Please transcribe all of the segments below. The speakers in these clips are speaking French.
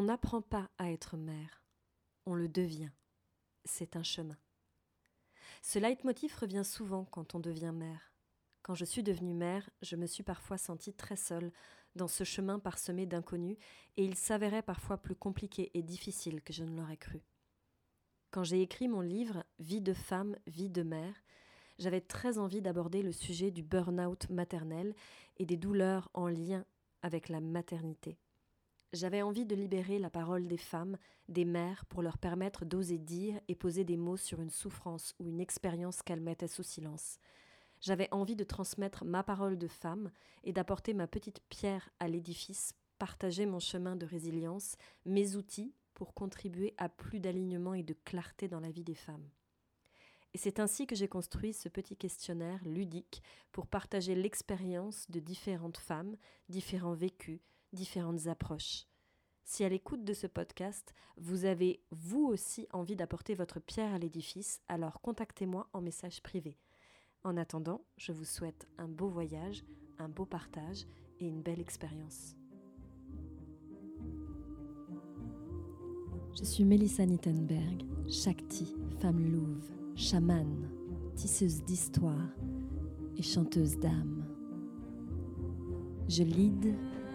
On n'apprend pas à être mère, on le devient. C'est un chemin. Ce leitmotiv revient souvent quand on devient mère. Quand je suis devenue mère, je me suis parfois sentie très seule dans ce chemin parsemé d'inconnus, et il s'avérait parfois plus compliqué et difficile que je ne l'aurais cru. Quand j'ai écrit mon livre Vie de femme, vie de mère, j'avais très envie d'aborder le sujet du burn-out maternel et des douleurs en lien avec la maternité. J'avais envie de libérer la parole des femmes, des mères, pour leur permettre d'oser dire et poser des mots sur une souffrance ou une expérience qu'elles mettaient sous silence. J'avais envie de transmettre ma parole de femme et d'apporter ma petite pierre à l'édifice, partager mon chemin de résilience, mes outils pour contribuer à plus d'alignement et de clarté dans la vie des femmes. Et c'est ainsi que j'ai construit ce petit questionnaire ludique pour partager l'expérience de différentes femmes, différents vécus, différentes approches. Si à l'écoute de ce podcast, vous avez vous aussi envie d'apporter votre pierre à l'édifice, alors contactez-moi en message privé. En attendant, je vous souhaite un beau voyage, un beau partage et une belle expérience. Je suis Melissa Nittenberg, Shakti, femme louve, chamane, tisseuse d'histoire et chanteuse d'âme. Je lead,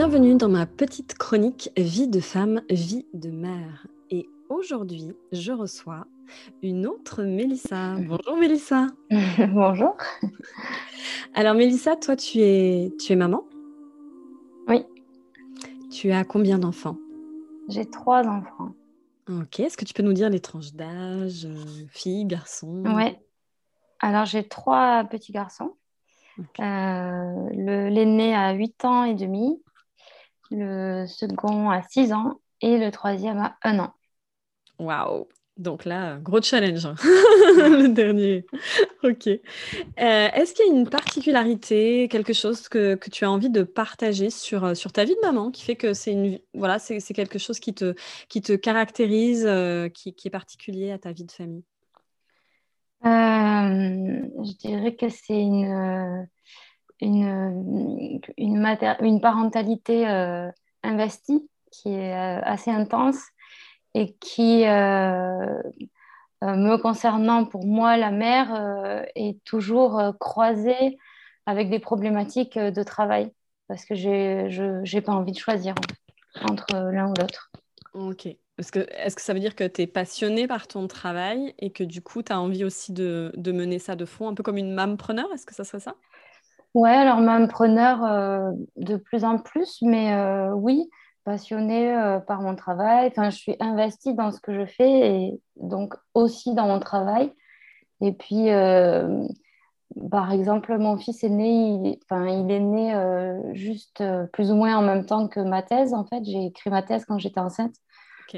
Bienvenue dans ma petite chronique Vie de femme, vie de mère. Et aujourd'hui, je reçois une autre Mélissa. Bonjour Mélissa. Bonjour. Alors Mélissa, toi tu es, tu es maman? Oui. Tu as combien d'enfants? J'ai trois enfants. Ok, est-ce que tu peux nous dire les tranches d'âge, euh, filles, garçons? Oui. Alors j'ai trois petits garçons. Euh, l'aîné a 8 ans et demi, le second a 6 ans et le troisième a 1 an. Waouh donc là, gros challenge, hein. le dernier. ok. Euh, est-ce qu'il y a une particularité, quelque chose que, tu as envie de partager sur, euh, sur ta vie de maman qui fait que c'est une voilà, c'est, quelque chose qui te, qui te caractérise, euh, qui, est particulier à ta vie de famille? Je dirais que c'est une, une, une, parentalité investie qui est assez intense et qui, euh, euh, me concernant pour moi, la mère euh, est toujours croisée avec des problématiques de travail parce que je n'ai pas envie de choisir entre l'un ou l'autre. Ok. Est-ce que, est que ça veut dire que tu es passionnée par ton travail et que du coup, tu as envie aussi de, de, mener ça de fond, un peu comme une preneur Est-ce que ça serait ça? Ouais, alors mampreneur euh, de plus en plus, mais oui, passionnée euh, par mon travail. Enfin, je suis investie dans ce que je fais et donc aussi dans mon travail. Et puis, euh, par exemple, mon fils est né, il, enfin, il est né euh, juste plus ou moins en même temps que ma thèse. En fait, j'ai écrit ma thèse quand j'étais enceinte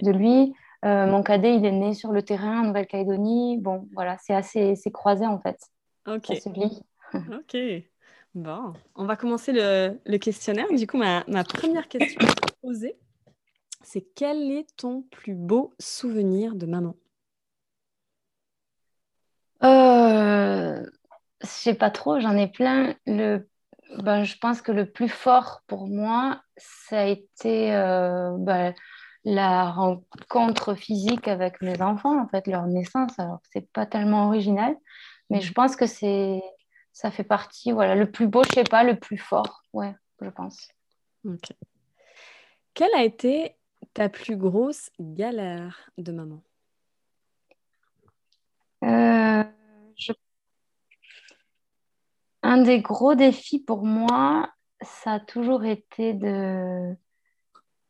de lui. mon cadet, il est né sur le terrain en Nouvelle-Calédonie. Bon, voilà, c'est assez c'est croisé en fait. Ok. ok. Bon, on va commencer le, questionnaire. Du coup, ma, ma première question poser, c'est quel est ton plus beau souvenir de maman? Euh, Je sais pas trop, j'en ai plein. Le, ben, je pense que le plus fort pour moi, ça a été euh, ben, la rencontre physique avec mes enfants, en fait, leur naissance. Alors, c'est pas tellement original, mais je pense que c'est ça fait partie, voilà, le plus beau, je sais pas, le plus fort, ouais, je pense. Ok. Quelle a été ta plus grosse galère de maman? Euh, Un des gros défis pour moi, ça a toujours été de...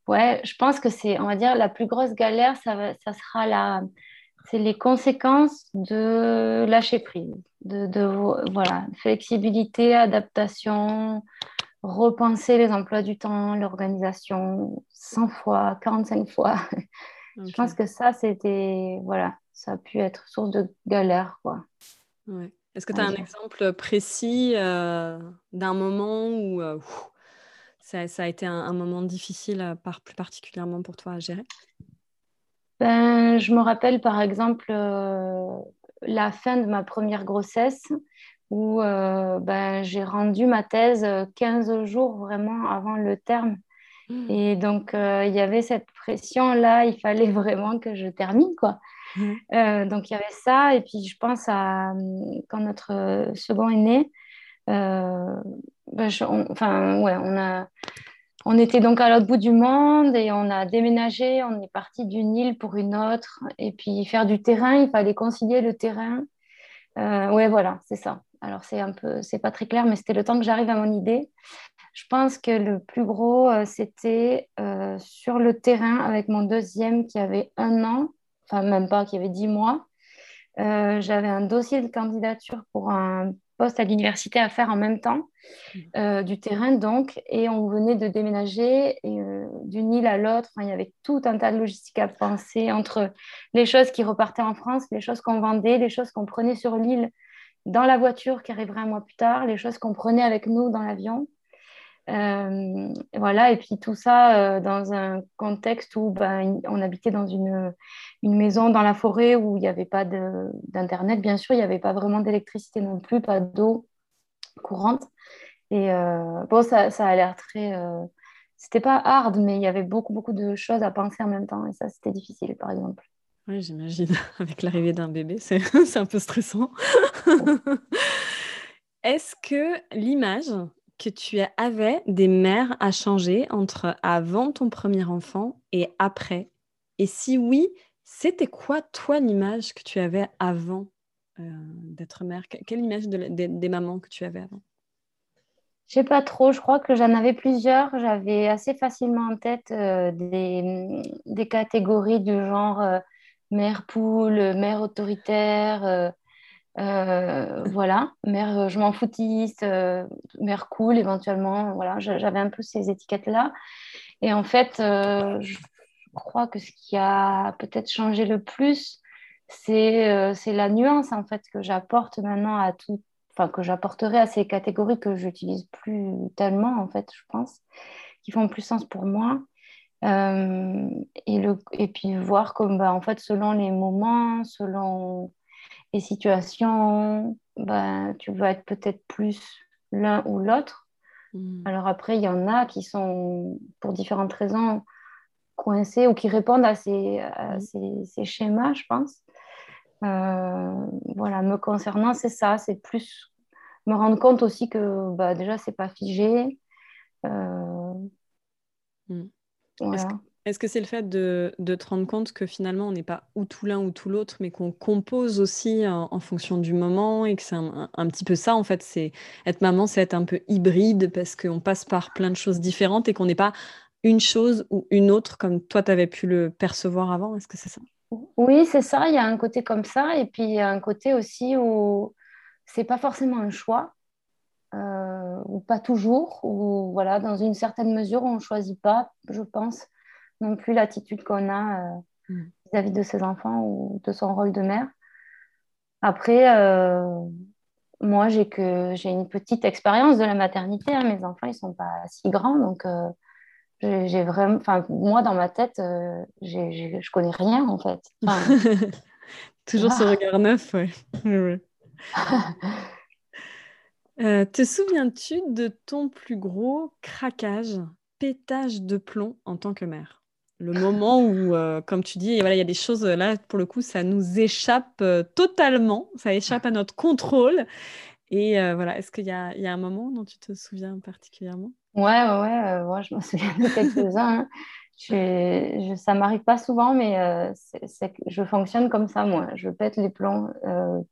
Ouais, je pense que c'est, on va dire, la plus grosse galère, ça, ça sera la, c'est les conséquences de lâcher prise, de, de, voilà, flexibilité, adaptation, repenser les emplois du temps, l'organisation 100 fois, 45 fois. Je pense que ça, c'était, voilà, ça a pu être source de galère, quoi. Ouais. Est-ce que tu as un exemple précis euh, d'un moment où euh, ça, ça, a été un, un moment difficile, euh, par, plus particulièrement pour toi à gérer? Ben, Je me rappelle par exemple la fin de ma première grossesse où ben, j'ai rendu ma thèse 15 jours vraiment avant le terme. Mmh. Et donc, il y avait cette pression-là, il fallait vraiment que je termine, quoi. Euh, donc il y avait ça, et puis je pense à quand notre euh, second est né, euh, ben, on, enfin ouais, on a, on était donc à l'autre bout du monde et on a déménagé, on est parti d'une île pour une autre, et puis faire du terrain, il fallait concilier le terrain. ouais, voilà, c'est ça. Alors c'est un peu, c'est pas très clair, mais c'était le temps que j'arrive à mon idée. Je pense que le plus gros, c'était sur le terrain avec mon deuxième qui avait un an enfin même pas, qui avait dix mois. Euh, j'avais un dossier de candidature pour un poste à l'université à faire en même temps, mmh. euh, du terrain donc, et on venait de déménager euh, d'une île à l'autre. il y avait tout un tas de logistique à penser entre les choses qui repartaient en France, les choses qu'on vendait, les choses qu'on prenait sur l'île dans la voiture qui arriverait un mois plus tard, les choses qu'on prenait avec nous dans l'avion. Euh, voilà, et puis tout ça euh, dans un contexte où ben, on habitait dans une, une, maison dans la forêt où il n'y avait pas d'Internet, bien sûr, il n'y avait pas vraiment d'électricité non plus, pas d'eau courante. Et euh, bon, ça, ça a l'air très. C'était pas hard, mais il y avait beaucoup, beaucoup de choses à penser en même temps, et ça, c'était difficile, par exemple. Oui, j'imagine. Avec l'arrivée d'un bébé, c'est un peu stressant. Est-ce que l'image que tu avais des mères à changer entre avant ton premier enfant et après? Et si oui, c'était quoi, toi, l'image que tu avais avant euh, d'être mère? Quelle image des mamans que tu avais avant? Je sais pas trop, je crois que j'en avais plusieurs. J'avais assez facilement en tête euh, des, catégories du genre euh, mère poule, mère autoritaire, euh, voilà, mère euh, je m'en foutiste, euh, mère cool éventuellement. Voilà, j'avais un peu ces étiquettes-là. Et en fait, je crois que ce qui a peut-être changé le plus, c'est la nuance en fait que j'apporte maintenant à tout, enfin que j'apporterai à ces catégories que j'utilise plus tellement en fait, je pense, qui font plus sens pour moi. et, le, et puis voir comme bah, en fait selon les moments, selon les situations, ben, tu vas être peut-être plus l'un ou l'autre. Hmm. Alors après, il y en a qui sont, pour différentes raisons, coincés ou qui répondent à ces, hmm. ces, schémas, je pense. Euh, voilà, me concernant, c'est ça, c'est plus me rendre compte aussi que bah, déjà, c'est pas figé. Euh, hmm. voilà. Est-ce que c'est le fait de, te rendre compte que finalement on n'est pas ou tout l'un ou tout l'autre, mais qu'on compose aussi en, fonction du moment et que c'est un, petit peu ça en fait, c'est être maman, c'est être un peu hybride parce qu'on passe par plein de choses différentes et qu'on n'est pas une chose ou une autre comme toi tu avais pu le percevoir avant? Est-ce que c'est ça? Oui, c'est ça. Il y a un côté comme ça et puis il y a un côté aussi où c'est pas forcément un choix. Euh, ou pas toujours, ou voilà, dans une certaine mesure, on ne choisit pas, je pense non plus l'attitude qu'on a euh, mm. vis-à-vis de ses enfants ou de son rôle de mère. Après, euh, moi, j'ai que j'ai une petite expérience de la maternité. Hein. Mes enfants, ils sont pas si grands, donc euh, j'ai vraiment, enfin, moi, dans ma tête, je je connais rien en fait. Toujours ce regard neuf, ouais. te souviens-tu de ton plus gros craquage, pétage de plomb en tant que mère? Le moment où, euh, comme tu dis, voilà, il y a des choses, là, pour le coup, ça nous échappe euh, totalement, ça échappe à notre contrôle. Et euh, voilà, est-ce qu'il y y a un moment dont tu te souviens particulièrement? Ouais, ouais, ouais je me souviens de quelques-uns. Hein. Je, ça m'arrive pas souvent, mais c'est, je fonctionne comme ça, moi. Je pète les plombs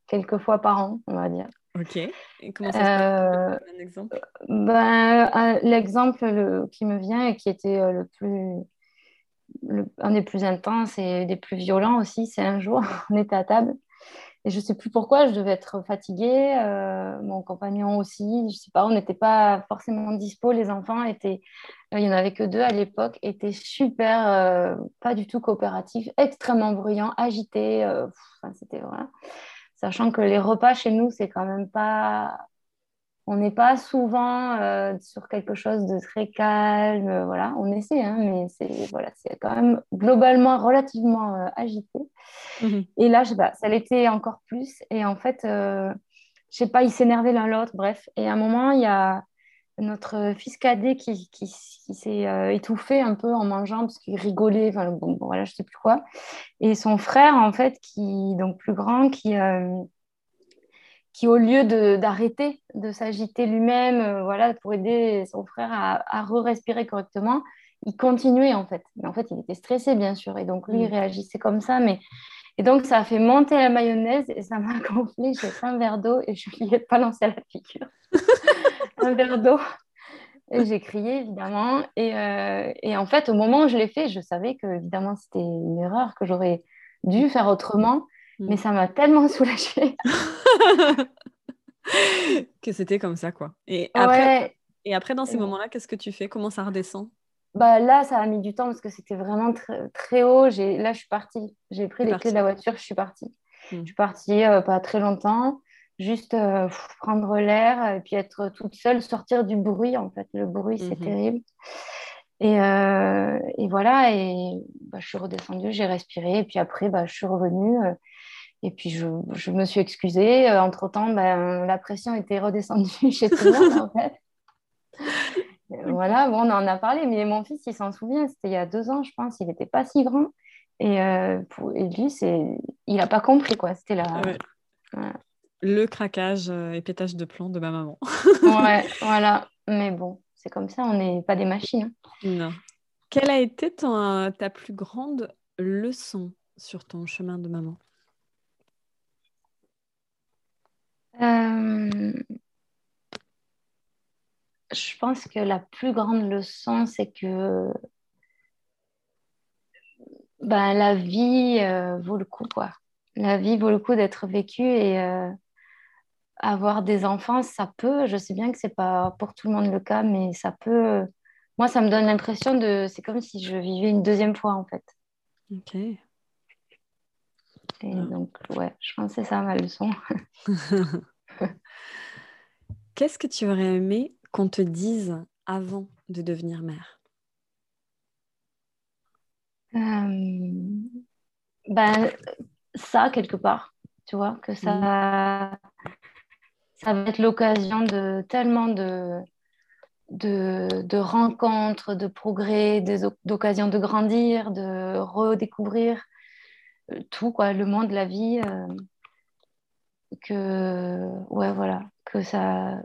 quelques fois par an, on va dire. Ok. Et comment ça se passe? Un exemple? ben, L'exemple qui me vient et qui était le plus un des plus intenses et des plus violents aussi, c'est un jour, on était à table et je ne sais plus pourquoi, je devais être fatiguée, euh, mon compagnon aussi, je ne sais pas, on n'était pas forcément dispo, les enfants étaient, euh, il n'y en avait que deux à l'époque, étaient super, euh, pas du tout coopératifs, extrêmement bruyants, agités, c'était. Sachant que les repas chez nous, c'est quand même pas on n'est pas souvent euh, sur quelque chose de très calme, euh, voilà, on essaie, hein, mais c'est voilà, c'est quand même globalement relativement euh, agité. Mhm. Et là, je sais pas, ça l'était encore plus. Et en fait, je sais pas, ils s'énervaient l'un l'autre, bref. Et à un moment, il y a notre fils cadet qui, qui, s'est étouffé un peu en mangeant parce qu'il rigolait, enfin bon, voilà, je sais plus quoi. Et son frère, en fait, qui donc plus grand, qui qui, au lieu d'arrêter de, s'agiter lui-même, euh, voilà, pour aider son frère à, re-respirer correctement, il continuait en fait. Mais en fait, il était stressé, bien sûr, et donc lui, il mm. réagissait comme ça. Mais... Et donc, ça a fait monter la mayonnaise et ça m'a gonflé. J'ai fait un verre d'eau et je lui ai pas lancé à la figure. un verre d'eau. Et j'ai crié, évidemment. Et, euh, et, en fait, au moment où je l'ai fait, je savais que, évidemment, c'était une erreur, que j'aurais dû faire autrement. Mais mm. ça m'a tellement soulagée. que c'était comme ça, quoi. Et après, et après dans ces moments-là, qu'est-ce que tu fais? Comment ça redescend? Bah, Là, ça a mis du temps parce que c'était vraiment très, très haut. Là, je suis partie. J'ai pris les clés de la voiture, je suis partie. Mm. Je suis partie euh, pas très longtemps, juste euh, prendre l'air et puis être toute seule, sortir du bruit, en fait. Le bruit, c'est mm-hmm. terrible. Et, euh, et, voilà, et bah, je suis redescendue, j'ai respiré, et puis après, bah, je suis revenue. Et puis, je, je me suis excusée. Euh, entre-temps, ben, la pression était redescendue chez tout le monde, en fait. voilà, bon, on en a parlé, mais mon fils, il s'en souvient. C'était il y a deux ans, je pense. Il n'était pas si grand. Et, euh, pour, et lui, il n'a pas compris, quoi. C'était la... Le craquage euh, et pétage de plomb de ma maman. ouais, voilà. Mais bon, c'est comme ça, on n'est pas des machines. Hein. Non. Quelle a été ton, ta plus grande leçon sur ton chemin de maman? Euh, je pense que la plus grande leçon, c'est que ben, la vie euh, vaut le coup, quoi. La vie vaut le coup d'être vécue et euh, avoir des enfants, ça peut, je sais bien que c'est pas pour tout le monde le cas, mais ça peut. Moi, ça me donne l'impression de. C'est comme si je vivais une deuxième fois, en fait. Ok. Et donc, ouais, je pense que c'est ça ma leçon. Qu'est-ce que tu aurais aimé qu'on te dise avant de devenir mère? Euh, ben, Ça, quelque part, tu vois, que ça, mmh. ça va être l'occasion de tellement de, de, de, rencontres, de progrès, d'occasions de grandir, de redécouvrir tout, quoi, le monde, la vie. Euh, que, ouais, voilà, que ça.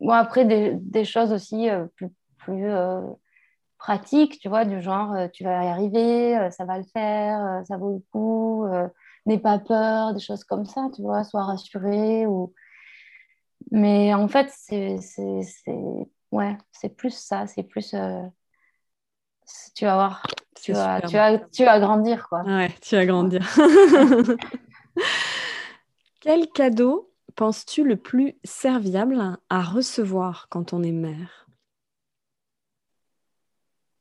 Bon, après, des, choses aussi euh, plus, plus euh, pratiques, tu vois, du genre, euh, tu vas y arriver, ça va le faire, ça vaut le coup, n'aie pas peur, des choses comme ça, tu vois, sois rassuré. Ou... Mais en fait, c'est ouais, c'est plus ça, c'est plus tu vas voir, tu vas, tu, vas, tu vas grandir. Quoi. Ouais, tu vas grandir. Quel cadeau penses-tu le plus serviable à recevoir quand on est mère?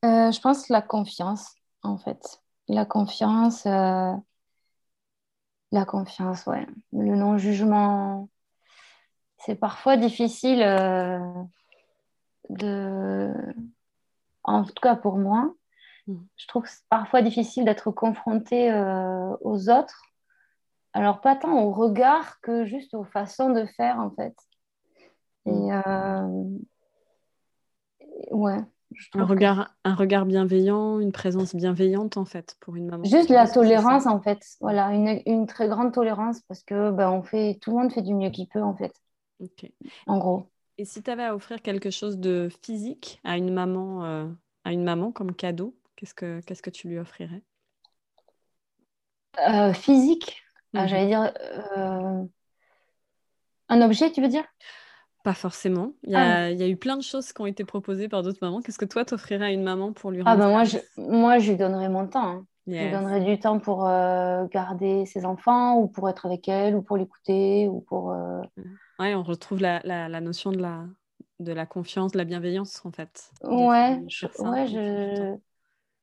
Euh, Je pense la confiance, en fait. La confiance, euh, la confiance, ouais. Le non-jugement. C'est parfois difficile euh, de en tout cas pour moi, mm. je trouve que c'est parfois difficile d'être confronté euh, aux autres. Alors, pas tant au regard que juste aux façons de faire, en fait. Et mm. euh, ouais. un regard, un regard bienveillant, une présence bienveillante, en fait, pour une maman. Juste la tolérance, en fait. Voilà, une, une, très grande tolérance parce que ben, on fait, tout le monde fait du mieux qu'il peut, en fait. En gros. Et si tu avais à offrir quelque chose de physique à une maman, euh, à une maman comme cadeau, qu'est-ce que, qu'est-ce que tu lui offrirais? Euh, Physique? Ah, mhm. J'allais dire euh, un objet, tu veux dire? Pas forcément. Il y, a, ah. il y, a, eu plein de choses qui ont été proposées par d'autres mamans. Qu'est-ce que toi, t'offrirais à une maman pour lui rendre Ah ben moi, je, moi, je lui donnerais mon temps. Hein. Je lui donnerais du temps pour garder ses enfants ou pour être avec elle ou pour l'écouter ou pour... Ouais, on retrouve la, la, la, notion de la, de la confiance, de la bienveillance en fait. Ouais, ouais, je...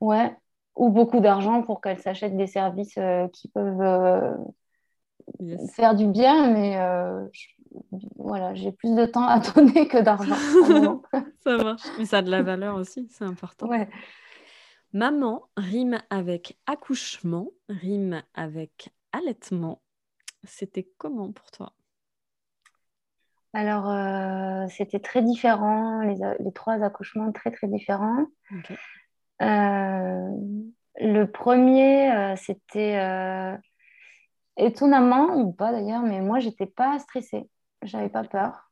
ouais. Ou beaucoup d'argent pour qu'elle s'achète des services euh, qui peuvent euh, faire du bien, mais euh, voilà, j'ai plus de temps à donner que d'argent. ça marche, mais ça a de la valeur aussi, c'est important. Ouais. Maman rime avec accouchement, rime avec allaitement. C'était comment pour toi? Alors, euh, c'était très différent, les, trois accouchements très très différents. Euh, le premier, euh, c'était étonnamment, ou pas d'ailleurs, mais moi, j'étais pas stressée, j'avais pas peur.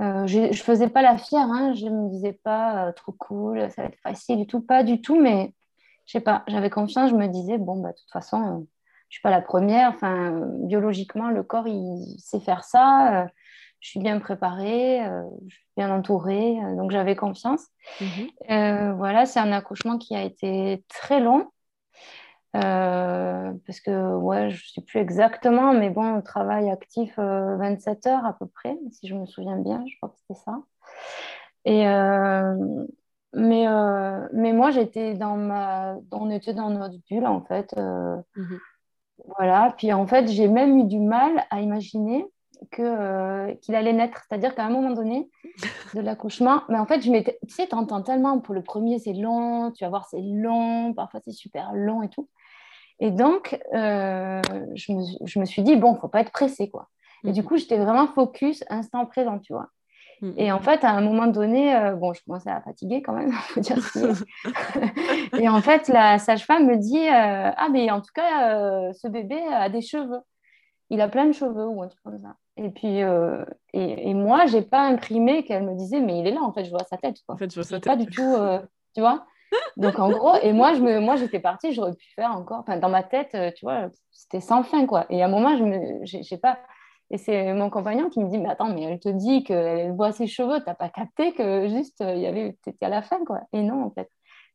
Euh, je ne faisais pas la fière, hein, je ne me disais pas euh, trop cool, ça va être facile du tout, pas du tout, mais je sais pas, j'avais confiance, je me disais, bon, bah, de toute façon, euh, je ne suis pas la première, enfin, biologiquement, le corps, il sait faire ça, je suis bien préparée, je suis bien entourée, donc j'avais confiance. Mhm. voilà, c'est un accouchement qui a été très long, euh, parce que, ouais, je ne sais plus exactement, mais bon, on travaille actif 27 euh, heures à peu près, si je me souviens bien, je crois que c'était ça. Et, euh, mais, mais moi, j'étais dans ma... On était dans notre bulle, en fait. Mhm. Voilà, puis en fait, j'ai même eu du mal à imaginer que, qu'il allait naître. C'est-à-dire qu'à un moment donné de l'accouchement, mais en fait, je m'étais... Tu sais, t'entends tellement, pour le premier, c'est long, tu vas voir, c'est long, parfois c'est super long et tout. Et donc, euh, je, me, je, me, suis dit, bon, il ne faut pas être pressé, quoi. Et du mm. coup, j'étais vraiment focus, instant présent, tu vois. Mm. Et en fait, à un moment donné, euh, bon, je commençais à fatiguer quand même, faut dire Et en fait, la sage-femme me dit, euh, ah, mais en tout cas, ce bébé a des cheveux. Il a plein de cheveux ou un truc comme ça. Et puis, et, et, moi, je n'ai pas imprimé qu'elle me disait, mais il est là, en fait, je vois sa tête. Quoi. En fait, je vois sa tête. Pas du tout, tu vois. Donc en gros, et moi, je me, moi j'étais partie, j'aurais pu faire encore, enfin dans ma tête, euh, tu vois, c'était sans fin quoi. Et à un moment, je me, j'ai pas, et c'est mon compagnon qui me dit, mais attends, mais elle te dit qu'elle voit ses cheveux, t'as pas capté que juste euh, il y avait, t'étais à la fin quoi. Et non en fait.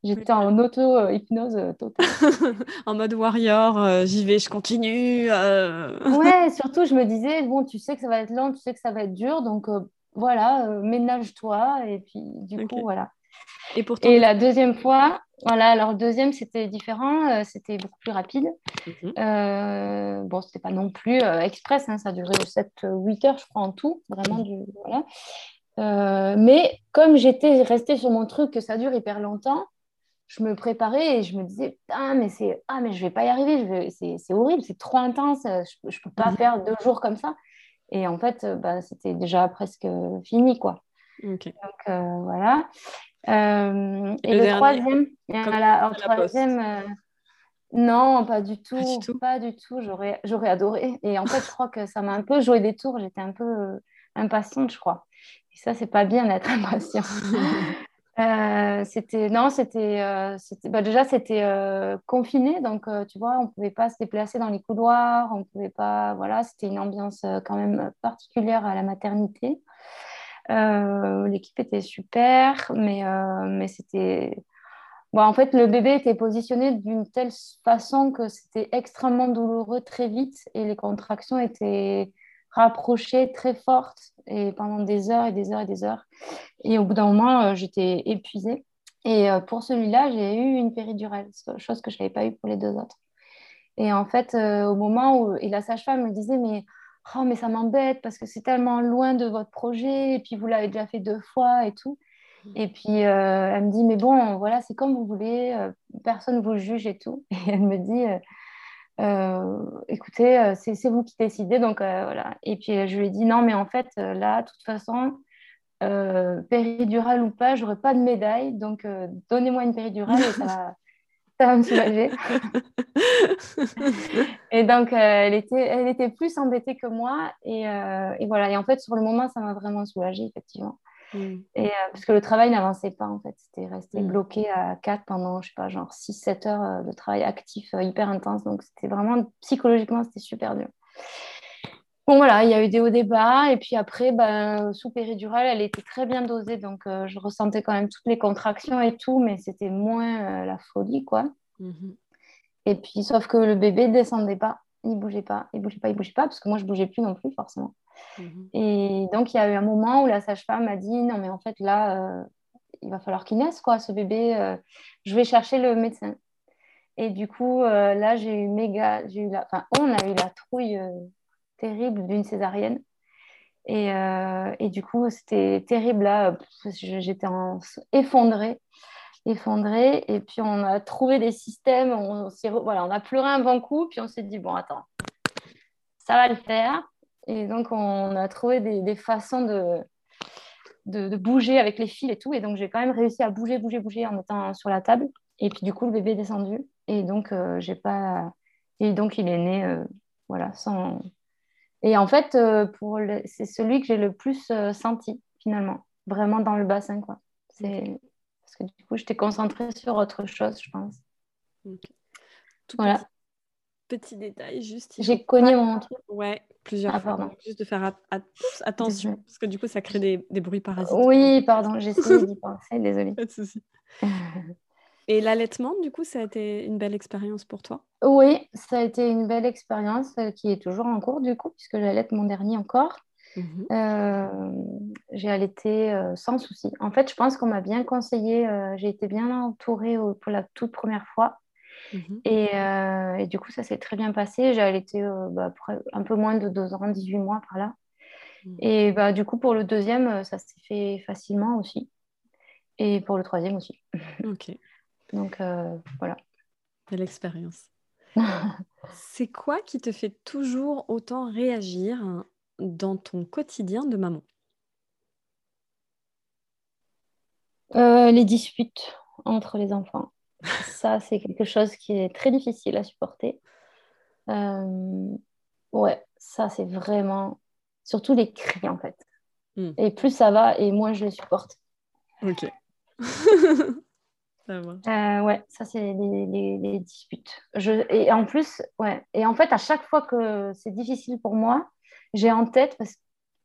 J'étais en auto-hypnose euh, totale. en mode warrior, j'y vais, je continue. ouais, surtout, je me disais, bon, tu sais que ça va être long, tu sais que ça va être dur, donc voilà, ménage-toi. Et puis, du coup, voilà. Et, pourtant... et la deuxième fois, voilà, alors deuxième, c'était différent, euh, c'était beaucoup plus rapide. Mhm. Euh, bon, c'était pas non plus euh, express, hein, ça duré 7-8 heures, je crois, en tout, vraiment. Du, voilà. mais comme j'étais restée sur mon truc, que ça dure hyper longtemps, je me préparais et je me disais, ah, mais, c'est... Ah, mais je vais pas y arriver, c'est... horrible, c'est trop intense, je, je peux pas mhm. faire deux jours comme ça. Et en fait, bah, c'était déjà presque fini, quoi. Donc voilà. Euh, et, le, troisième, voilà, troisième euh, non, pas du tout, pas du tout. J'aurais, j'aurais adoré. Et en fait, je crois que ça m'a un peu joué des tours. J'étais un peu euh, impatiente, je crois. Et ça, c'est pas bien d'être impatient. c'était non, c'était, c'était bah, déjà c'était confiné, donc tu vois, on pouvait pas se déplacer dans les couloirs, on pouvait pas, voilà, c'était une ambiance quand même particulière à la maternité. Euh, l'équipe était super, mais, euh, mais c'était. Bon, en fait, le bébé était positionné d'une telle façon que c'était extrêmement douloureux très vite et les contractions étaient rapprochées très fortes et pendant des heures et des heures et des heures. Et au bout d'un moment, euh, j'étais épuisée. Et pour celui-là, j'ai eu une péridurale, chose que je n'avais pas eu pour les deux autres. Et en fait, au moment où et la sage-femme me disait, mais oh mais ça m'embête parce que c'est tellement loin de votre projet et puis vous l'avez déjà fait deux fois et tout. Et puis euh, elle me dit mais bon voilà c'est comme vous voulez, euh, personne vous juge et tout. Et elle me dit euh, écoutez c'est vous qui décidez donc voilà. Et puis je lui ai dit non mais en fait là de toute façon péridurale ou pas j'aurai pas de médaille donc donnez-moi une péridurale et ça ça va me soulager. et donc, euh, elle, était, elle était plus embêtée que moi. Et, euh, et, voilà. Et en fait, sur le moment, ça m'a vraiment soulagée, effectivement. Mm. Et, euh, parce que le travail n'avançait pas, en fait. C'était resté mm. bloqué à 4 pendant, je sais pas, genre 6-7 heures de travail actif hyper intense. Donc, c'était vraiment, psychologiquement, c'était super dur. Bon, voilà, il y a eu des hauts, des bas. Et puis après, ben, sous péridurale, elle était très bien dosée. Donc, euh, je ressentais quand même toutes les contractions et tout, mais c'était moins euh, la folie, quoi. Mhm. Et puis, sauf que le bébé ne descendait pas. Il ne bougeait pas, il bougeait pas, il bougeait pas, parce que moi, je ne bougeais plus non plus, forcément. Mhm. Et donc, il y a eu un moment où la sage-femme m'a dit Non, mais en fait, là, euh, il va falloir qu'il naisse, quoi, ce bébé. je vais chercher le médecin. Et du coup, là, j'ai eu méga. J'ai eu la... Enfin, on a eu la trouille terrible d'une césarienne. Et, euh, et, du coup, c'était terrible là. J'étais effondrée, effondrée. Et puis, on a trouvé des systèmes. On, voilà, on a pleuré un bon coup. Puis, on s'est dit, bon, attends, ça va le faire. Et donc, on a trouvé des, façons de, de, bouger avec les fils et tout. Et donc, j'ai quand même réussi à bouger, bouger, bouger en étant sur la table. Et puis, du coup, le bébé est descendu. Et donc, euh, j'ai pas. Et donc, il est né, euh, voilà, sans, et en fait, euh, pour c'est celui que j'ai le plus senti, finalement, vraiment dans le bassin. Quoi. C'est... Parce que du coup, j'étais concentrée sur autre chose, je pense. voilà. Petit, détail, juste. J'ai cogné mon truc. Ouais, plusieurs ah, fois. Juste de faire attention, parce que du coup, ça crée des, des bruits parasites. Oui, pardon, j'ai essayé d'y penser, désolée. Pas de souci. Et l'allaitement, du coup, ça a été une belle expérience pour toi? Oui, ça a été une belle expérience euh, qui est toujours en cours, du coup, puisque j'allaite mon dernier encore. Mhm. Euh, j'ai allaité euh, sans souci. En fait, je pense qu'on m'a bien conseillé. j'ai été bien entourée pour la toute première fois. Mhm. Et, du coup, ça s'est très bien passé. J'ai allaité bah, un peu moins de deux ans, 18 mois par là. Mhm. Et bah, du coup, pour le deuxième, ça s'est fait facilement aussi. Et pour le troisième aussi. Ok. Donc euh, voilà. Quelle expérience. C'est quoi qui te fait toujours autant réagir dans ton quotidien de maman euh, Les disputes entre les enfants. ça, c'est quelque chose qui est très difficile à supporter. Euh, ouais, ça, c'est vraiment. Surtout les cris, en fait. Hmm. Et plus ça va, et moins je les supporte. Ok. Euh, ouais, ça c'est les, disputes. Je, et en plus, ouais. Et en fait, à chaque fois que c'est difficile pour moi, j'ai en tête parce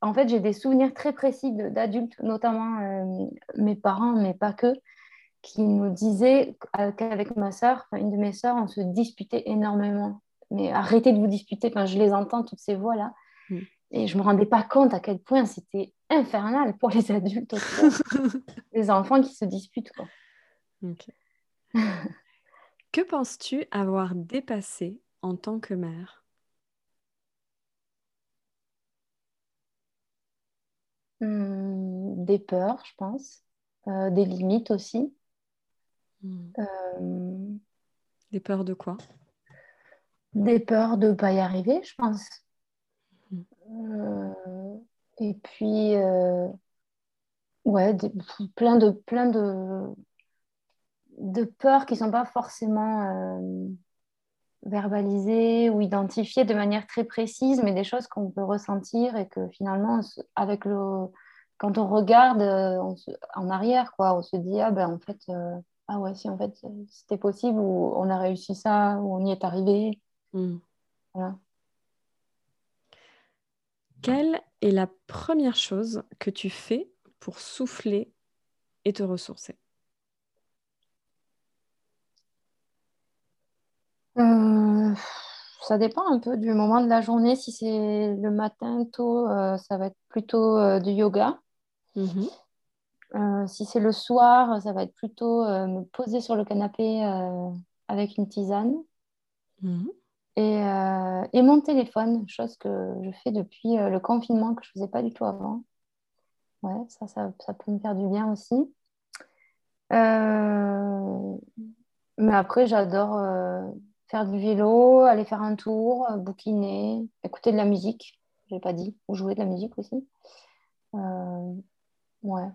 qu'en fait, j'ai des souvenirs très précis d'adultes, notamment euh, mes parents, mais pas que, qui nous disaient qu'avec ma soeur, une de mes soeurs, on se disputait énormément. Mais arrêtez de vous disputer. Enfin, je les entends toutes ces voix là. Mm. Et je me rendais pas compte à quel point c'était infernal pour les adultes, les enfants qui se disputent quoi. que penses-tu avoir dépassé en tant que mère? Hmm, Des peurs, je pense. Euh, des limites aussi. Hmm. Euh, des peurs de quoi? Des peurs de ne pas y arriver, je pense. Euh, et puis, ouais, plein de, plein de, de peurs qui ne sont pas forcément verbalisées ou identifiées de manière très précise, mais des choses qu'on peut ressentir et que finalement, avec le, quand on regarde euh, en arrière, quoi, on se dit ah ben en fait euh, ah ouais si en fait c'était possible ou on a réussi ça ou on y est arrivé. Hmm. Voilà. Quelle est la première chose que tu fais pour souffler et te ressourcer? Euh, ça dépend un peu du moment de la journée. Si c'est le matin tôt, euh, ça va être plutôt euh, du yoga. Mhm. si c'est le soir, ça va être plutôt me poser sur le canapé avec une tisane. Mhm. Et, et, mon téléphone, chose que je fais depuis le confinement que je ne faisais pas du tout avant. Ouais, ça, ça, ça, peut me faire du bien aussi. mais après, j'adore faire du vélo, aller faire un tour, euh, bouquiner, écouter de la musique, j'ai pas dit, ou jouer de la musique aussi. Euh, ouais.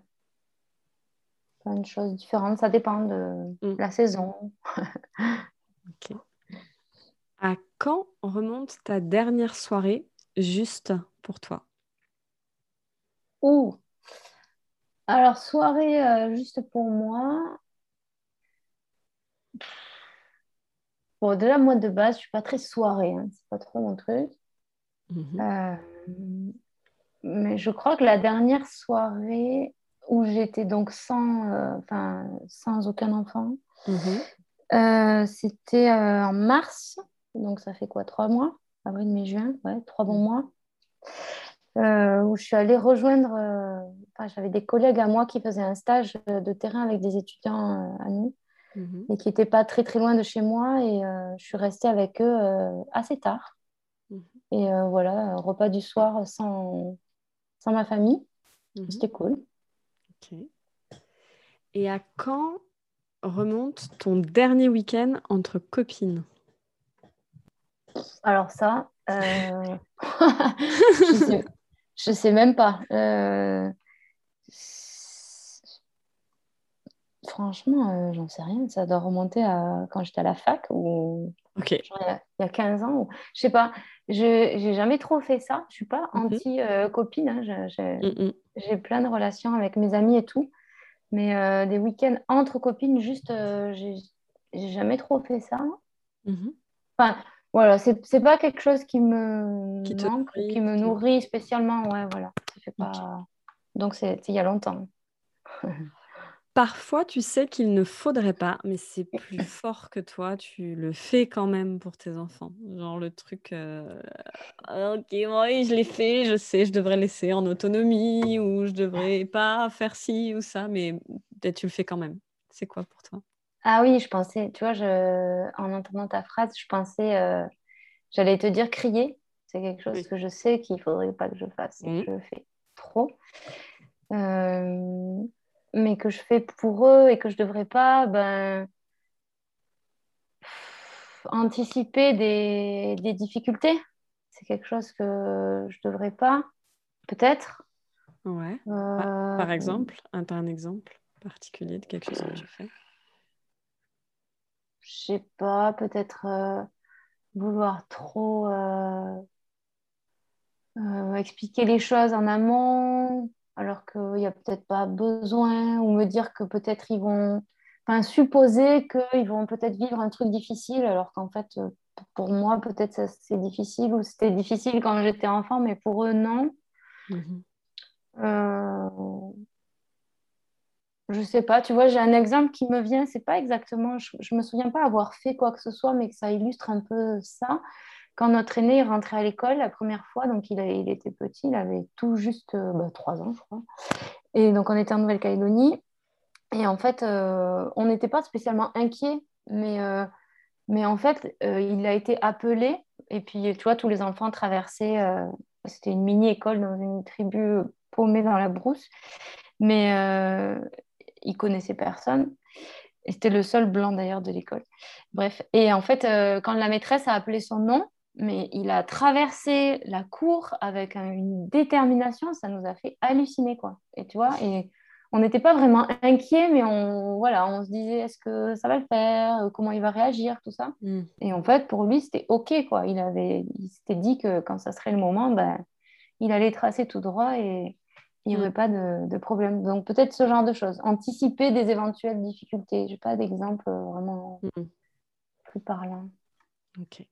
Plein de choses différentes, ça dépend de mm. la saison. ok. À quand remonte ta dernière soirée juste pour toi? Ouh Alors, soirée euh, juste pour moi, Bon, déjà, moi, de base, je suis pas très soirée. Hein. C'est pas trop mon truc. Mhm. Euh, mais je crois que la dernière soirée où j'étais donc sans, euh, sans aucun enfant, mhm. c'était en mars. Donc ça fait quoi Trois mois? Avril, mai, juin Ouais, trois bons mois. où je suis allée rejoindre, j'avais des collègues à moi qui faisaient un stage de terrain avec des étudiants à nous mhm. et qui n'étaient pas très très loin de chez moi et je suis restée avec eux assez tard. Mhm. Et voilà, repas du soir sans, sans ma famille. Mhm. C'était cool. Ok. Et à quand remonte ton dernier week-end entre copines? Alors ça, euh... je, sais, même pas. Euh... Franchement, euh, j'en sais rien. Ça doit remonter à quand j'étais à la fac ou il, y a, 15 ans. Ou... Je sais pas. Je n'ai jamais trop fait ça. Je suis pas mhm. anti-copine. Hein. J'ai plein de relations avec mes amis et tout. Mais euh, des week-ends entre copines, juste, euh, j'ai jamais trop fait ça. Mhm. Enfin, voilà, c'est pas quelque chose qui me qui manque, qui me nourrit spécialement. Ouais, voilà. Pas... Donc, c'est il y a longtemps. Parfois, tu sais qu'il ne faudrait pas, mais c'est plus fort que toi, tu le fais quand même pour tes enfants. Genre le truc, euh, «Ah, ok, oui, je l'ai fait, je sais, je devrais laisser en autonomie ou je devrais pas faire ci ou ça, mais tu le fais quand même. C'est quoi pour toi? Ah oui, je pensais, tu vois, je, en entendant ta phrase, je pensais, euh, j'allais te dire crier. C'est quelque chose que je sais qu'il faudrait pas que je fasse et que mmh. je fais trop. Euh, mais que je fais pour eux et que je ne devrais pas ben, anticiper des, des difficultés. C'est quelque chose que je ne devrais pas, peut-être. Ouais. Euh, par exemple, un, un exemple particulier de quelque chose que tu fais? Je sais pas, peut-être euh, vouloir trop euh, expliquer les choses en amont, alors qu'il n'y a peut-être pas besoin, ou me dire que peut-être ils vont, enfin, supposer qu'ils vont peut-être vivre un truc difficile, alors qu'en fait, euh, pour moi, peut-être c'est difficile, ou c'était difficile quand j'étais enfant, mais pour eux, non. Mhm. Euh... Je sais pas, tu vois, j'ai un exemple qui me vient, c'est pas exactement, je, je me souviens pas avoir fait quoi que ce soit, mais que ça illustre un peu ça quand notre aîné est rentré à l'école la première fois, donc il, était petit, il avait tout juste euh, bah, trois ans, je crois. Et donc on était en Nouvelle-Calédonie. Et en fait, euh, on n'était pas spécialement inquiet, mais, euh, en fait, il a été appelé. Et puis, tu vois, tous les enfants traversaient. C'était une mini-école dans une tribu paumée dans la brousse. Mais il connaissait personne. C'était le seul blanc d'ailleurs de l'école. Bref. Et en fait, quand la maîtresse a appelé son nom, mais il a traversé la cour avec une détermination, ça nous a fait halluciner, quoi. Et tu vois, et on n'était pas vraiment inquiets, mais on, voilà, on se disait, est-ce que ça va le faire? Comment il va réagir? Tout ça. Mm. Et en fait, pour lui, c'était OK, quoi. Il, avait, il s'était dit que quand ça serait le moment, ben, il allait tracer tout droit et il n'y aurait mm. pas de, problème. Donc, peut-être ce genre de choses. Anticiper des éventuelles difficultés. Je n'ai pas d'exemple vraiment mm. plus parlant. OK.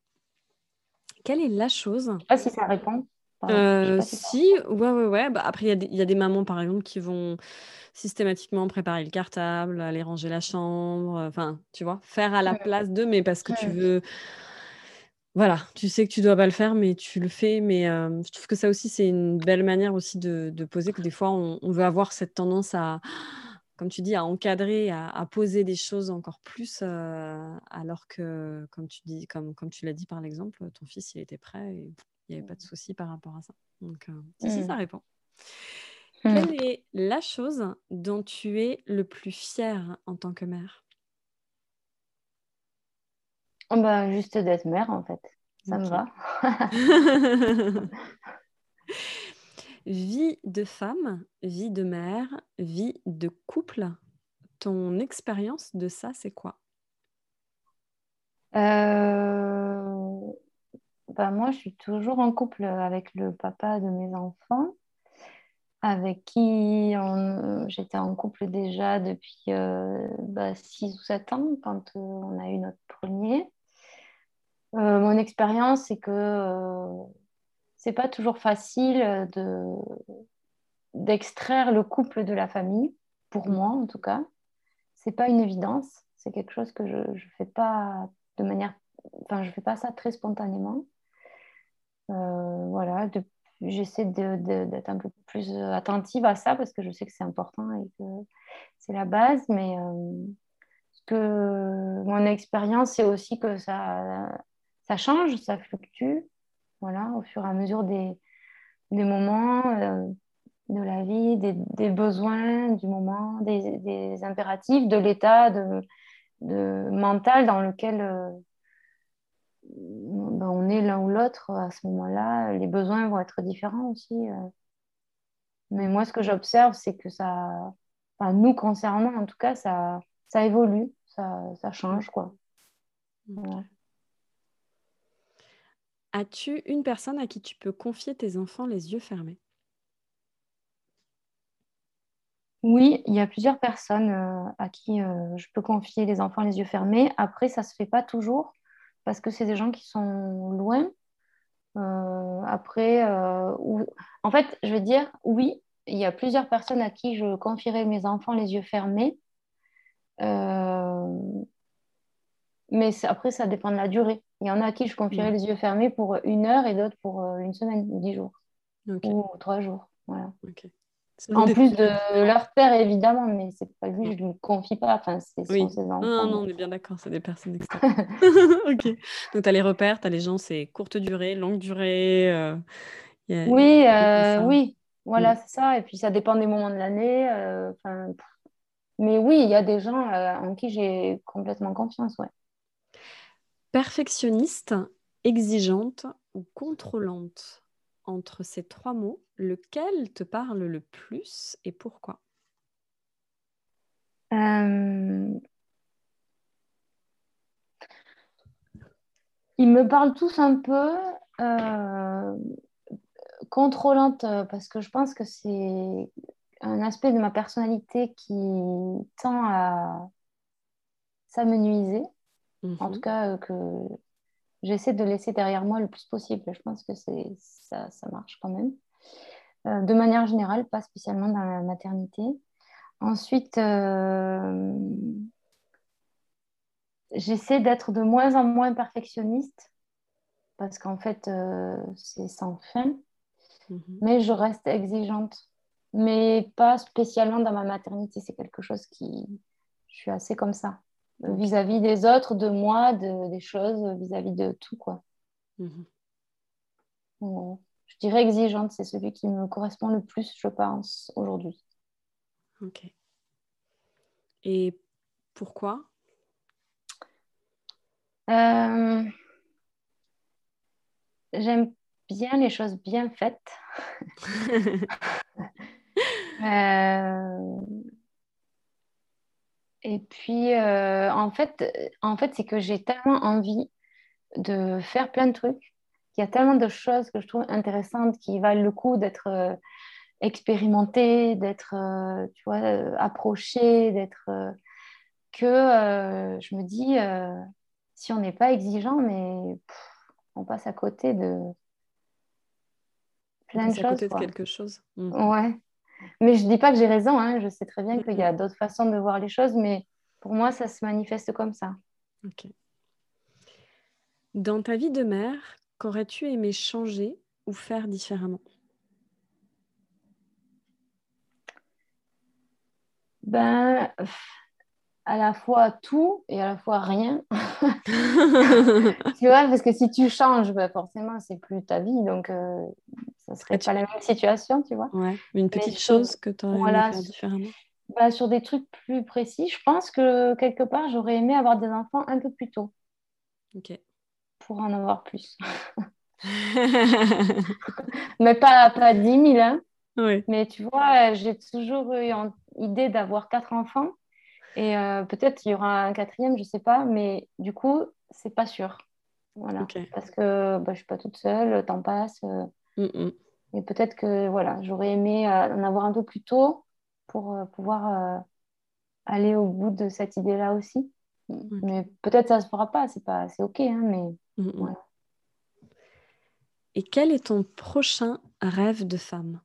Quelle est la chose Je sais pas si ça répond. Euh, si, ouais, ouais, ouais. Bah, après, il y, a des mamans, par exemple, qui vont systématiquement préparer le cartable, aller ranger la chambre, enfin, tu vois, faire à la place d'eux, mais parce que tu veux. Voilà, tu sais que tu dois pas le faire, mais tu le fais. Mais euh, je trouve que ça aussi, c'est une belle manière aussi de, poser que des fois, on, veut avoir cette tendance à comme tu dis, à encadrer, à, poser des choses encore plus, euh, alors que, comme tu dis, comme, comme tu l'as dit par l'exemple, ton fils, il était prêt et il n'y avait pas de souci par rapport à ça. Donc, euh, si, ça mmh. répond. Mmh. Quelle est la chose dont tu es le plus fière en tant que mère? Oh bah, Juste d'être mère, en fait. Ça me va. Vie de femme, vie de mère, vie de couple. Ton expérience de ça, c'est quoi? Euh, bah, Moi, je suis toujours en couple avec le papa de mes enfants, avec qui j'étais en couple déjà depuis 6 euh, bah, ou 7 ans quand euh, on a eu notre premier. mon expérience, c'est que c'est pas toujours facile de d'extraire le couple de la famille, pour moi en tout cas. C'est pas une évidence, c'est quelque chose que je ne fais pas de manière, enfin je fais pas ça très spontanément. Euh, voilà, j'essaie d'être un peu plus attentive à ça parce que je sais que c'est important et que c'est la base, mais euh, que mon expérience, c'est aussi que ça, ça change, ça fluctue, voilà, au fur et à mesure des, des moments euh, de la vie, des, des, besoins du moment, des, des impératifs, de l'état de, de, mental dans lequel euh, ben, on est l'un ou l'autre à ce moment-là. Les besoins vont être différents aussi. Euh. Mais moi, ce que j'observe, c'est que ça, enfin, nous concernant, en tout cas, ça, ça évolue, ça, ça change, quoi. As-tu une personne à qui tu peux confier tes enfants les yeux fermés? Oui, il y a plusieurs personnes euh, à qui euh, je peux confier les enfants les yeux fermés. Après, ça ne se fait pas toujours parce que c'est des gens qui sont loin. Euh, après, en fait, je veux dire, oui, il y a plusieurs personnes à qui je confierai mes enfants les yeux fermés. mais après, ça dépend de la durée. Il y en a à qui je confierai les yeux fermés pour une heure et d'autres pour euh, une semaine ou dix jours ou trois jours. Voilà. En plus de leur père, évidemment, mais c'est pas lui, je ne lui confie pas. Enfin, c'est ses enfants. Non, non, on est bien d'accord, c'est des personnes ok. Donc, tu as les repères, tu as les gens, c'est courte durée, longue durée. Euh, oui, euh, oui, voilà, mm. c'est ça. Et puis, ça dépend des moments de l'année. mais oui, il y a des gens en qui j'ai complètement confiance, ouais. Perfectionniste, exigeante ou contrôlante? Entre ces trois mots, lequel te parle le plus et pourquoi? Euh, Ils me parlent tous un peu euh, contrôlante parce que je pense que c'est un aspect de ma personnalité qui tend à s'amenuiser. En tout mhm. cas, euh, que j'essaie de laisser derrière moi le plus possible. Je pense que ça, ça marche quand même. Euh, de manière générale, pas spécialement dans la maternité. Ensuite, euh, j'essaie d'être de moins en moins perfectionniste parce qu'en fait, c'est sans fin. Mhm. Mais je reste exigeante. Mais pas spécialement dans ma maternité. C'est quelque chose qui... Je suis assez comme ça vis-à-vis des autres, de moi, de, des choses, vis-à-vis de tout, quoi. Mhm. je dirais exigeante, c'est celui qui me correspond le plus, je pense, aujourd'hui. Ok. Et pourquoi? Euh, J'aime bien les choses bien faites. euh, et puis, euh, en fait, en fait c'est que j'ai tellement envie de faire plein de trucs. Il y a tellement de choses que je trouve intéressantes qui valent le coup d'être euh, expérimentées, d'être, euh, tu vois, approchées, d'être... que je me dis, si on n'est pas exigeant, mais on passe à côté de plein de choses. À côté de quelque chose. Mmh. Ouais. Mais je ne dis pas que j'ai raison, hein. je sais très bien qu'il y a d'autres façons de voir les choses, mais pour moi, ça se manifeste comme ça. Ok. Dans ta vie de mère, qu'aurais-tu aimé changer ou faire différemment? Ben, à la fois tout et à la fois rien. tu vois, parce que si tu changes, ben forcément, c'est plus ta vie, donc euh, ça serait pas la même situation, tu vois. Ouais, une petite chose que tu aurais faire différemment. Bah, sur des trucs plus précis, je pense que quelque part, j'aurais aimé avoir des enfants un peu plus tôt. Ok. Pour en avoir plus. Mais pas, pas 10 000, hein. Oui. Mais tu vois, j'ai toujours eu l'idée d'avoir quatre enfants. Et euh, peut-être il y aura un quatrième, je ne sais pas. Mais du coup, c'est pas sûr. Voilà. Parce que bah, je ne suis pas toute seule, le temps passe. Euh. Mm, mm. Et peut-être que voilà, j'aurais aimé euh, en avoir un peu plus tôt pour pouvoir aller au bout de cette idée-là aussi. Mais peut-être ça ne se fera pas, c'est pas, c'est ok, hein, mais mm, voilà. Et quel est ton prochain rêve de femme?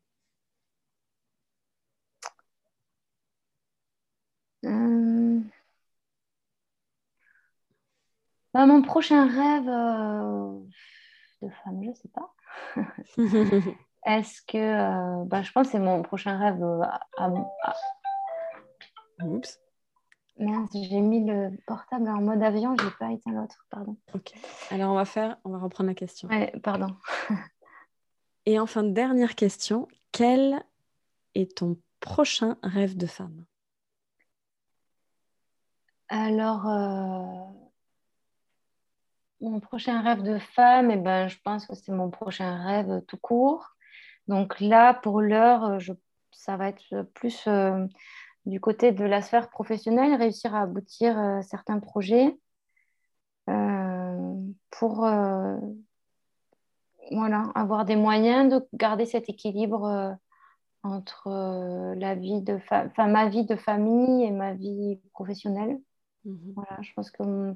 Bah, Mon prochain rêve euh, de femme, je ne sais pas. Est-ce que. Euh, bah, je pense que c'est mon prochain rêve. À, Oups. Merde, j'ai mis le portable en mode avion, j'ai pas éteint l'autre, pardon. Ok. Alors on va faire, on va reprendre la question. Ouais, pardon. Et enfin, dernière question, quel est ton prochain rêve de femme? Alors, euh, mon prochain rêve de femme, eh ben, je pense que c'est mon prochain rêve tout court. Donc là, pour l'heure, ça va être plus euh, du côté de la sphère professionnelle, réussir à aboutir euh, certains projets euh, pour euh, voilà, avoir des moyens de garder cet équilibre entre la vie de ma vie de famille et ma vie professionnelle. Mhm. Voilà, je pense que.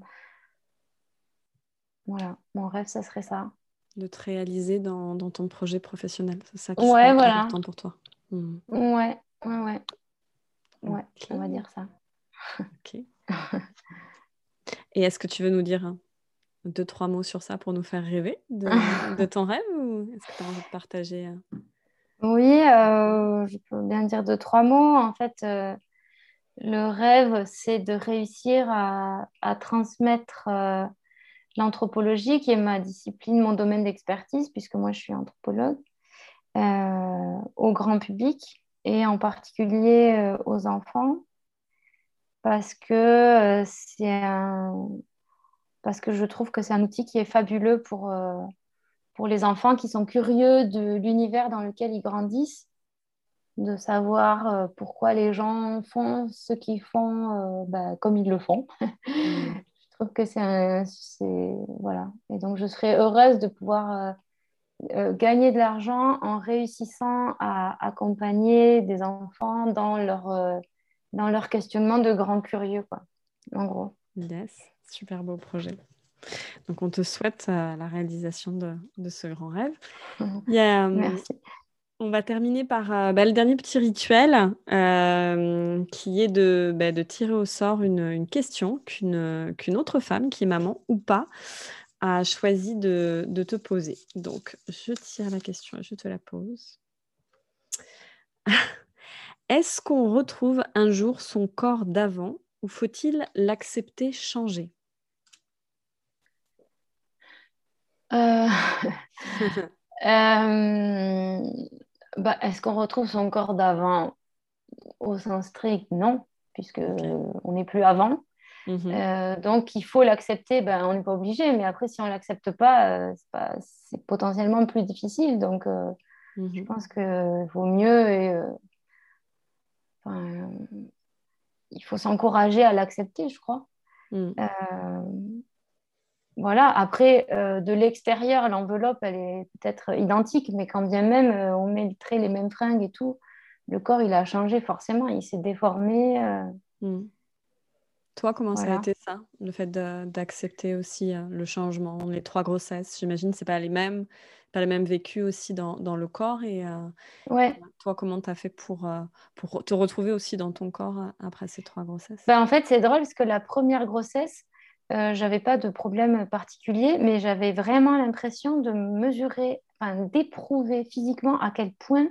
Voilà, mon rêve, ça serait ça. De te réaliser dans, ton projet professionnel, c'est ça qui ouais, voilà. important pour toi. Mhm. Ouais, ouais, ouais. Ouais, on va dire ça. ok. Et est-ce que tu veux nous dire deux, trois mots sur ça pour nous faire rêver de, ton rêve ou est-ce que tu as envie de partager euh? Oui, euh, je peux bien dire deux, trois mots. En fait, euh, le rêve, c'est de réussir à, transmettre l'anthropologie, qui est ma discipline, mon domaine d'expertise, puisque moi je suis anthropologue, au grand public et en particulier euh, aux enfants parce que euh, un parce que je trouve que c'est un outil qui est fabuleux pour, euh, pour les enfants qui sont curieux de l'univers dans lequel ils grandissent, de savoir pourquoi les gens font ce qu'ils font bah, comme ils le font. Je trouve que c'est voilà. Et donc je serais heureuse de pouvoir euh, gagner de l'argent en réussissant à accompagner des enfants dans leur, euh, dans leur questionnement de grands curieux, quoi, en gros. Yes, super beau projet. Donc, on te souhaite euh, la réalisation de, de, ce grand rêve. Merci. On va terminer par bah, le dernier petit rituel qui est de, bah, de, tirer au sort une, une question qu'une autre femme, qui est maman ou pas, a choisi de, te poser. Donc, je tire la question et je te la pose. Est-ce qu'on retrouve un jour son corps d'avant ou faut-il l'accepter changer? Euh, euh, bah, Est-ce qu'on retrouve son corps d'avant Au sens strict, non, puisque on n'est plus avant. Mmh euh, donc, il faut l'accepter. Ben, on n'est pas obligé, mais après, si on ne l'accepte pas, euh, c'est potentiellement plus difficile. Donc, euh, mmh je pense qu'il vaut mieux. Et, il faut s'encourager à l'accepter, je crois. Mmh. Voilà. Après, de l'extérieur, l'enveloppe, elle est peut-être identique, mais quand bien même on mettrait les mêmes fringues et tout, le corps, il a changé forcément. Il s'est déformé. Toi, comment ça a été ça, le fait d'accepter aussi euh, le changement, les trois grossesses? J'imagine c'est pas les mêmes, pas les mêmes vécus aussi dans, dans le corps. Et euh, ouais. toi, comment tu as fait pour, euh, pour te retrouver aussi dans ton corps après ces trois grossesses? Ben, En fait, c'est drôle parce que la première grossesse, euh, j'avais pas de problème particulier, mais j'avais vraiment l'impression de mesurer, enfin, d'éprouver physiquement à quel point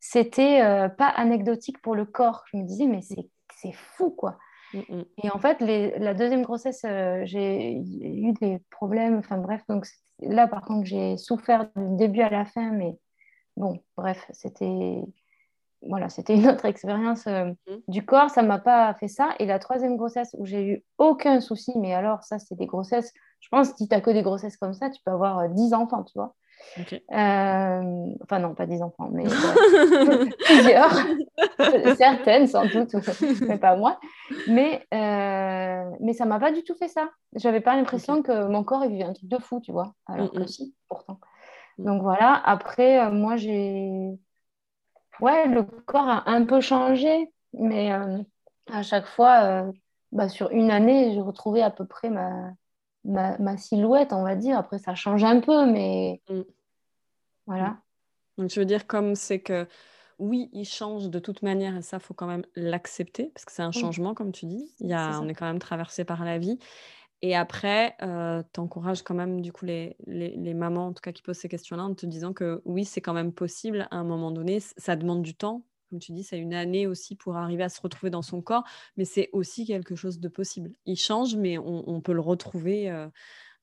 c'était pas anecdotique pour le corps. Je me disais, mais c'est fou, quoi. Mm, mm. Et en fait, la deuxième grossesse, euh, j'ai eu des problèmes. Enfin bref, donc là par contre, j'ai souffert du début à la fin, mais bon, bref, c'était voilà, c'était une autre expérience euh, mm. du corps. Ça m'a pas fait ça. Et la troisième grossesse où j'ai eu aucun souci, mais alors ça, c'est des grossesses. Je pense si tu as que des grossesses comme ça, tu peux avoir 10 euh, enfants, tu vois. Euh, enfin, non, pas des enfants, mais plusieurs. Certaines, sans doute, mais pas moi. Mais, euh, mais ça m'a pas du tout fait ça. J'avais pas l'impression que mon corps vivait un truc de fou, tu vois. Alors que si, pourtant. Mm. Donc voilà, après, euh, moi, j'ai. Ouais, le corps a un peu changé, mais à chaque fois, bah, sur une année, j'ai retrouvé à peu près ma, ma, silhouette, on va dire. Après, ça change un peu, mais, mm. Voilà. Donc, je veux dire, comme c'est que oui, il change de toute manière, et ça, faut quand même l'accepter, parce que c'est un changement, comme tu dis. Il y a, on est quand même traversé par la vie. Et après, euh, tu encourages quand même, du coup, les, les, mamans, en tout cas, qui posent ces questions-là, en te disant que oui, c'est quand même possible à un moment donné. Ça demande du temps. Comme tu dis, c'est une année aussi pour arriver à se retrouver dans son corps, mais c'est aussi quelque chose de possible. Il change, mais on, peut le retrouver. Euh,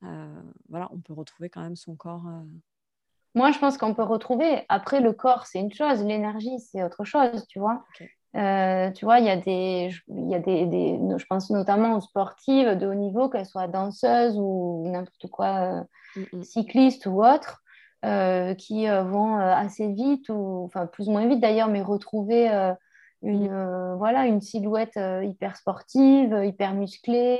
euh, voilà, on peut retrouver quand même son corps. Moi, je pense qu'on peut retrouver. Après, le corps, c'est une chose, l'énergie, c'est autre chose, tu vois. Euh, tu vois, il y a, des, y a des, des, je pense notamment aux sportives de haut niveau, qu'elles soient danseuses ou n'importe quoi, euh, mm, mm. cyclistes ou autres, euh, qui vont assez vite, ou enfin plus ou moins vite d'ailleurs, mais retrouver une, mm. voilà, une silhouette hyper sportive, hyper musclée,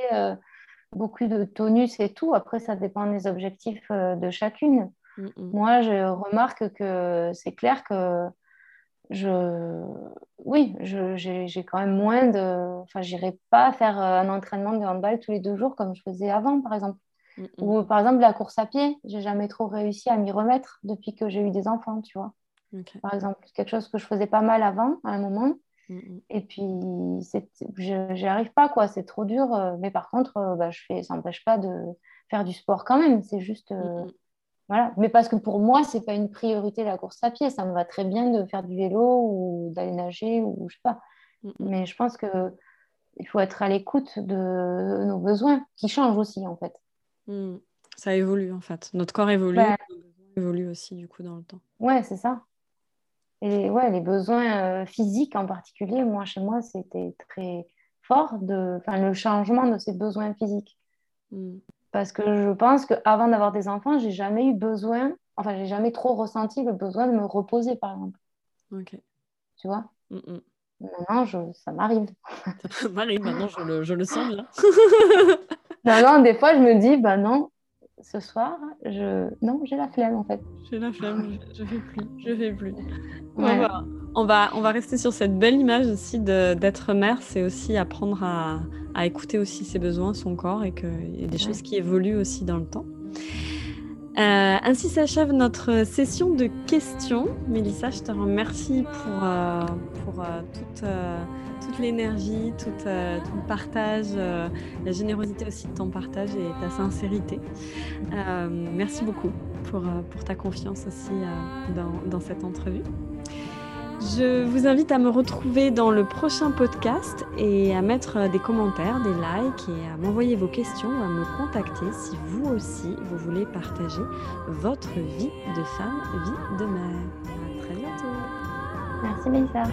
beaucoup de tonus et tout. Après, ça dépend des objectifs de chacune. Moi, je remarque que c'est clair que je, oui, j'ai quand même moins de. Enfin, j'irai pas faire euh, un entraînement de handball tous les deux jours comme je faisais avant, par exemple. Mm. Ou par exemple, la course à pied, j'ai jamais trop réussi à m'y remettre depuis que j'ai eu des enfants, tu vois. Par exemple, quelque chose que je faisais pas mal avant, à un moment. Mm, Et puis, je n'y arrive pas, quoi. C'est trop dur. Euh, mais par contre, euh, bah, je fais, ça n'empêche pas de faire du sport quand même. C'est juste. Voilà. Mais parce que pour moi, ce n'est pas une priorité la course à pied. Ça me va très bien de faire du vélo ou d'aller nager ou je sais pas. Mais je pense qu'il faut être à l'écoute de nos besoins qui changent aussi en fait. Mm. Ça évolue en fait. Notre corps évolue, évoluent aussi du coup dans le temps. Ouais, c'est ça. Et ouais, les besoins euh, physiques en particulier, moi chez moi, c'était très fort de, le changement de ces besoins physiques. Mm. Parce que je pense qu'avant d'avoir des enfants, j'ai jamais eu besoin, enfin, j'ai jamais trop ressenti le besoin de me reposer, par exemple. Ok. Tu vois? Mm, mm. Maintenant, je, ça m'arrive. Ça m'arrive, maintenant, je le, je le sens non, non, des fois, je me dis, bah non, ce soir, je... non, j'ai la flemme, en fait. J'ai la flemme, je ne fais plus, je fais plus. On va, on va rester sur cette belle image aussi d'être mère, c'est aussi apprendre à, à, écouter aussi ses besoins, son corps et qu'il y a des choses qui évoluent aussi dans le temps. Euh, ainsi s'achève notre session de questions. Mélissa, je te remercie pour, euh, pour euh, toute, toute l'énergie, tout, tout, le partage, la générosité aussi de ton partage et ta sincérité. merci beaucoup pour, pour ta confiance aussi dans, dans cette entrevue. Je vous invite à me retrouver dans le prochain podcast et à mettre des commentaires, des likes et à m'envoyer vos questions ou à me contacter si vous aussi vous voulez partager votre vie de femme, vie de mère. À très bientôt. Merci Mélissa.